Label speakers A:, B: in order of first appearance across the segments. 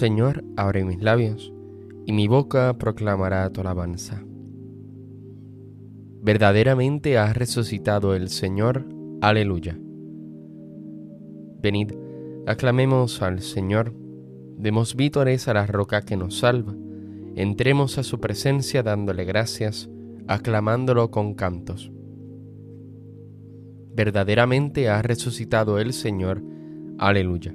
A: Señor, abre mis labios, y mi boca proclamará tu alabanza. Verdaderamente ha resucitado el Señor, aleluya. Venid, aclamemos al Señor, demos vítores a la roca que nos salva, entremos a su presencia dándole gracias, aclamándolo con cantos. Verdaderamente ha resucitado el Señor, aleluya.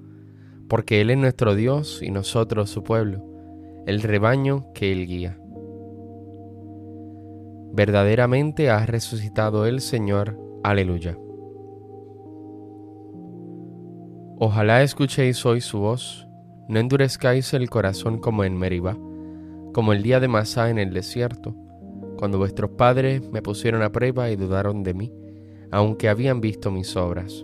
A: porque Él es nuestro Dios y nosotros su pueblo, el rebaño que Él guía. Verdaderamente ha resucitado el Señor, aleluya. Ojalá escuchéis hoy su voz, no endurezcáis el corazón como en Meribá, como el día de Masá en el desierto, cuando vuestros padres me pusieron a prueba y dudaron de mí, aunque habían visto mis obras.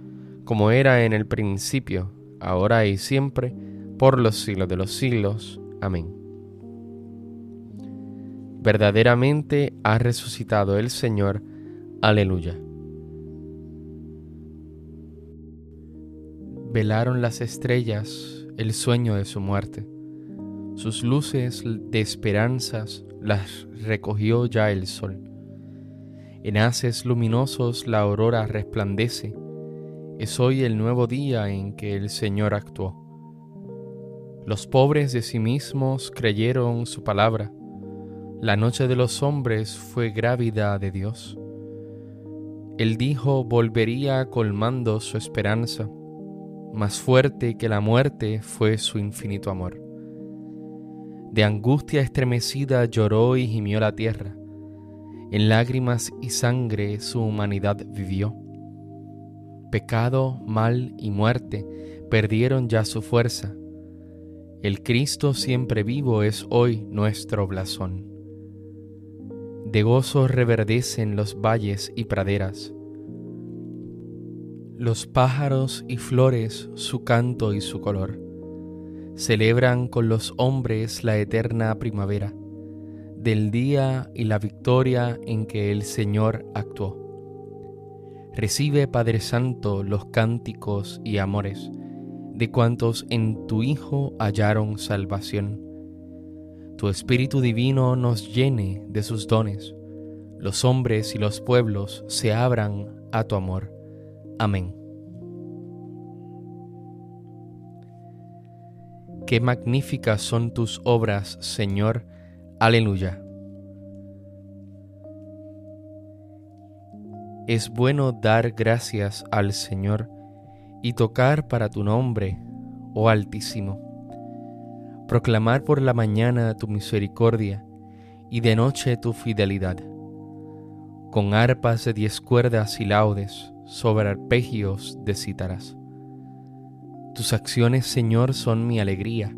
A: como era en el principio, ahora y siempre, por los siglos de los siglos. Amén verdaderamente ha resucitado el Señor. Aleluya. Velaron las estrellas el sueño de su muerte. Sus luces de esperanzas las recogió ya el sol. En haces luminosos la aurora resplandece. Es hoy el nuevo día en que el Señor actuó. Los pobres de sí mismos creyeron su palabra la noche de los hombres fue grávida de Dios. Él dijo volvería colmando su esperanza, más fuerte que la muerte fue su infinito amor. De angustia estremecida lloró y gimió la tierra, en lágrimas y sangre su humanidad vivió. Pecado, mal y muerte perdieron ya su fuerza. El Cristo siempre vivo es hoy nuestro blasón de gozo reverdecen los valles y praderas. Los pájaros y flores su canto y su color. Celebran con los hombres la eterna primavera del día y la victoria en que el Señor actuó. Recibe, Padre Santo, los cánticos y amores de cuantos en tu Hijo hallaron salvación tu Espíritu Divino nos llene de sus dones, los hombres y los pueblos se abran a tu amor. Amén. Qué magníficas son tus obras, Señor. Aleluya. Es bueno dar gracias al Señor y tocar para tu nombre, oh Altísimo proclamar por la mañana tu misericordia y de noche tu fidelidad. Con arpas de diez cuerdas y laudes sobre arpegios de cítaras. Tus acciones, Señor, son mi alegría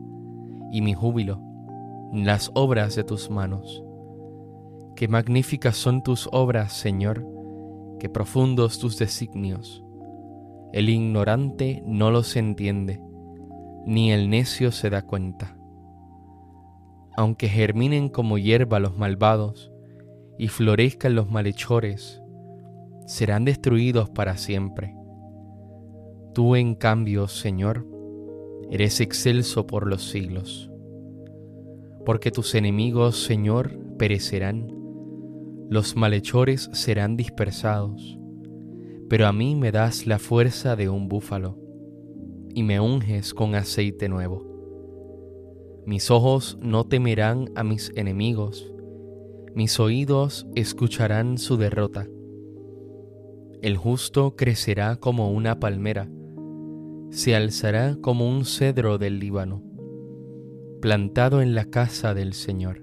A: y mi júbilo, las obras de tus manos. Qué magníficas son tus obras, Señor, qué profundos tus designios. El ignorante no los entiende, ni el necio se da cuenta aunque germinen como hierba los malvados y florezcan los malhechores, serán destruidos para siempre. Tú, en cambio, Señor, eres excelso por los siglos. Porque tus enemigos, Señor, perecerán, los malhechores serán dispersados, pero a mí me das la fuerza de un búfalo y me unges con aceite nuevo Mis ojos no temerán a mis enemigos, mis oídos escucharán su derrota. El justo crecerá como una palmera, se alzará como un cedro del Líbano, plantado en la casa del Señor.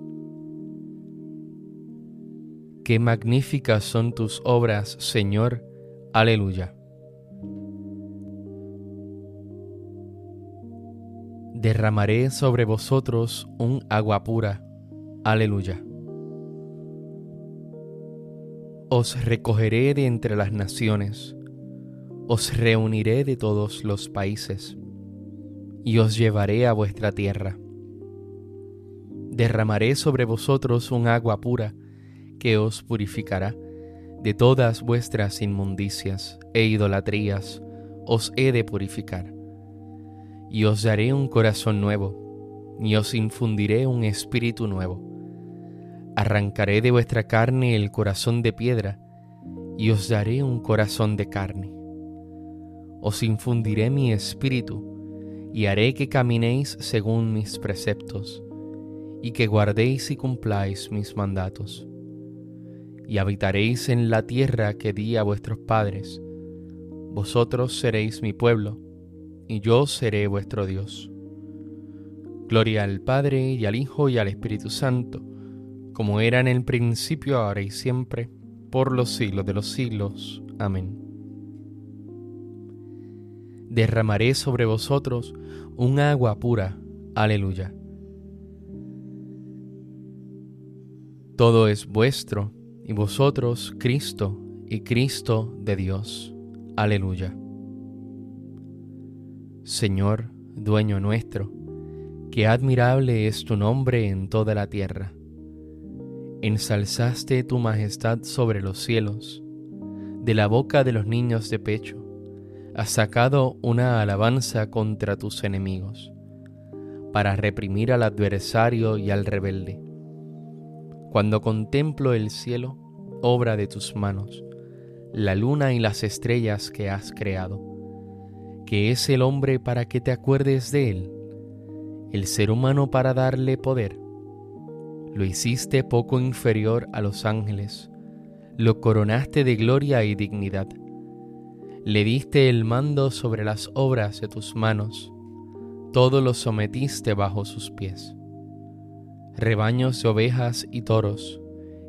A: Qué magníficas son tus obras, Señor. Aleluya. derramaré sobre vosotros un agua pura. Aleluya. Os recogeré de entre las naciones, os reuniré de todos los países, y os llevaré a vuestra tierra. Derramaré sobre vosotros un agua pura que os purificará de todas vuestras inmundicias e idolatrías, os he de purificar y os daré un corazón nuevo, y os infundiré un espíritu nuevo. Arrancaré de vuestra carne el corazón de piedra, y os daré un corazón de carne. Os infundiré mi espíritu, y haré que caminéis según mis preceptos, y que guardéis y cumpláis mis mandatos. Y habitaréis en la tierra que di a vuestros padres. Vosotros seréis mi pueblo, y yo seré vuestro Dios. Gloria al Padre y al Hijo y al Espíritu Santo, como era en el principio, ahora y siempre, por los siglos de los siglos. Amén. Derramaré sobre vosotros un agua pura. Aleluya. Todo es vuestro, y vosotros Cristo, y Cristo de Dios. Aleluya. Señor, dueño nuestro, qué admirable es tu nombre en toda la tierra. Ensalzaste tu majestad sobre los cielos, de la boca de los niños de pecho, has sacado una alabanza contra tus enemigos, para reprimir al adversario y al rebelde. Cuando contemplo el cielo, obra de tus manos, la luna y las estrellas que has creado, que es el hombre para que te acuerdes de él, el ser humano para darle poder. Lo hiciste poco inferior a los ángeles, lo coronaste de gloria y dignidad. Le diste el mando sobre las obras de tus manos, todo lo sometiste bajo sus pies. Rebaños de ovejas y toros,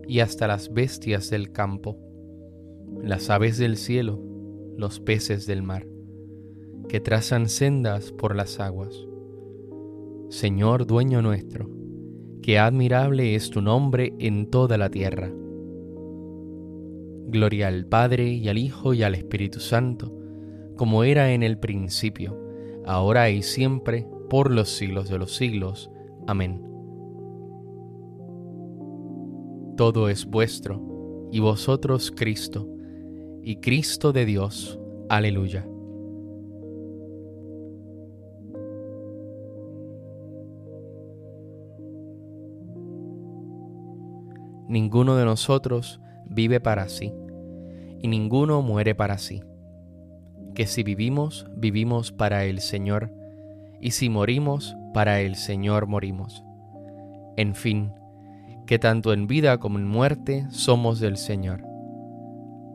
A: y hasta las bestias del campo, las aves del cielo, los peces del mar que trazan sendas por las aguas. Señor dueño nuestro, qué admirable es tu nombre en toda la tierra. Gloria al Padre y al Hijo y al Espíritu Santo, como era en el principio, ahora y siempre, por los siglos de los siglos. Amén. Todo es vuestro, y vosotros Cristo, y Cristo de Dios. Aleluya. Ninguno de nosotros vive para sí, y ninguno muere para sí. Que si vivimos, vivimos para el Señor, y si morimos, para el Señor morimos. En fin, que tanto en vida como en muerte somos del Señor.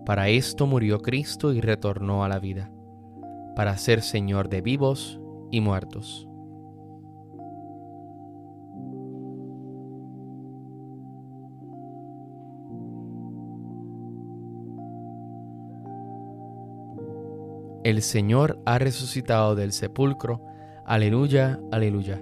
A: Para esto murió Cristo y retornó a la vida, para ser Señor de vivos y muertos. El Señor ha resucitado del sepulcro. Aleluya, aleluya.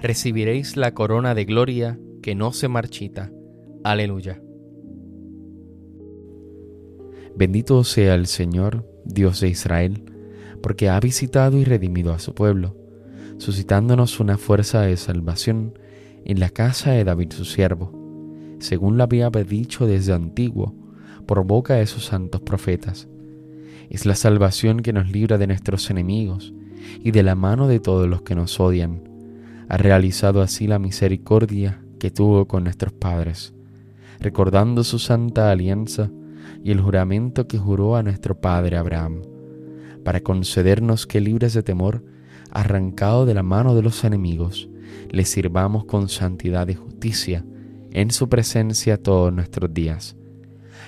A: recibiréis la corona de gloria que no se marchita. Aleluya. Bendito sea el Señor, Dios de Israel, porque ha visitado y redimido a su pueblo, suscitándonos una fuerza de salvación en la casa de David su siervo, según lo había dicho desde antiguo, por boca de sus santos profetas. Es la salvación que nos libra de nuestros enemigos y de la mano de todos los que nos odian. Ha realizado así la misericordia que tuvo con nuestros padres, recordando su santa alianza y el juramento que juró a nuestro padre Abraham, para concedernos que libres de temor, arrancado de la mano de los enemigos, le sirvamos con santidad y justicia en su presencia todos nuestros días.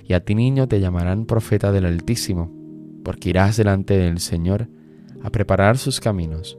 A: Y a ti niño te llamarán profeta del Altísimo, porque irás delante del Señor a preparar sus caminos,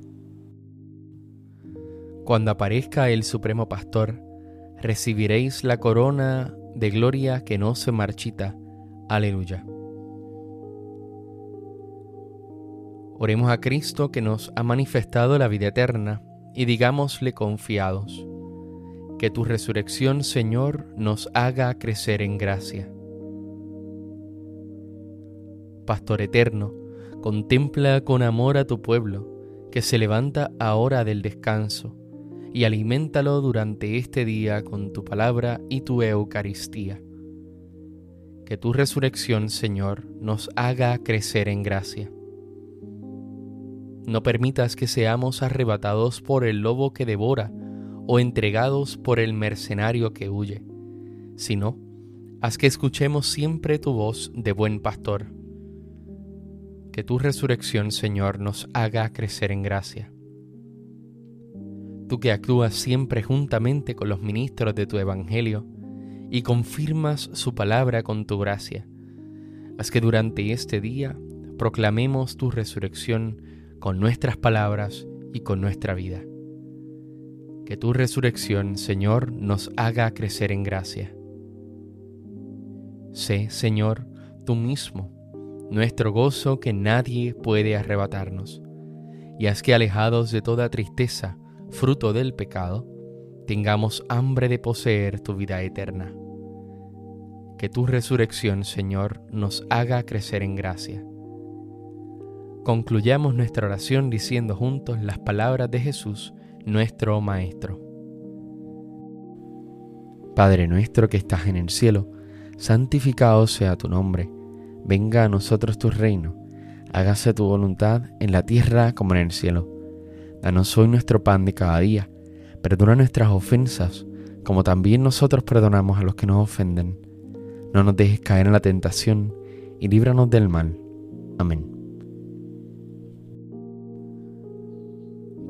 A: Cuando aparezca el Supremo Pastor, recibiréis la corona de gloria que no se marchita. Aleluya. Oremos a Cristo que nos ha manifestado la vida eterna y digámosle confiados que tu resurrección, Señor, nos haga crecer en gracia. Pastor eterno, contempla con amor a tu pueblo, que se levanta ahora del descanso, y aliméntalo durante este día con tu palabra y tu Eucaristía. Que tu resurrección, Señor, nos haga crecer en gracia. No permitas que seamos arrebatados por el lobo que devora, o entregados por el mercenario que huye, sino haz que escuchemos siempre tu voz de buen pastor. Que tu resurrección, Señor, nos haga crecer en gracia. Tú que actúas siempre juntamente con los ministros de tu Evangelio y confirmas su palabra con tu gracia, haz que durante este día proclamemos tu resurrección con nuestras palabras y con nuestra vida. Que tu resurrección, Señor, nos haga crecer en gracia. Sé, Señor, tú mismo, nuestro gozo que nadie puede arrebatarnos, y haz que alejados de toda tristeza, fruto del pecado, tengamos hambre de poseer tu vida eterna. Que tu resurrección, Señor, nos haga crecer en gracia. Concluyamos nuestra oración diciendo juntos las palabras de Jesús, nuestro Maestro. Padre nuestro que estás en el cielo, santificado sea tu nombre, venga a nosotros tu reino, hágase tu voluntad en la tierra como en el cielo. Danos hoy nuestro pan de cada día, perdona nuestras ofensas, como también nosotros perdonamos a los que nos ofenden. No nos dejes caer en la tentación, y líbranos del mal. Amén.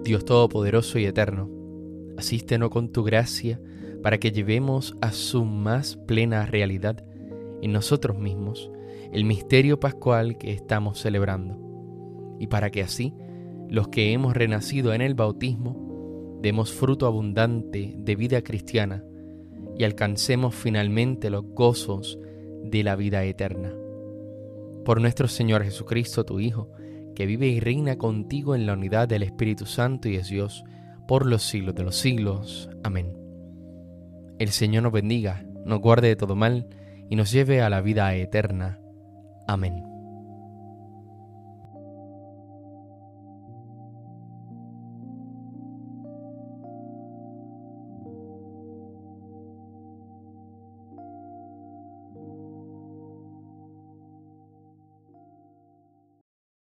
A: Dios Todopoderoso y Eterno, asístenos con tu gracia para que llevemos a su más plena realidad en nosotros mismos el misterio pascual que estamos celebrando, y para que así los que hemos renacido en el bautismo demos fruto abundante de vida cristiana y alcancemos finalmente los gozos de la vida eterna. Por nuestro Señor Jesucristo, tu Hijo, que vive y reina contigo en la unidad del Espíritu Santo y es Dios por los siglos de los siglos. Amén. El Señor nos bendiga, nos guarde de todo mal y nos lleve a la vida eterna. Amén.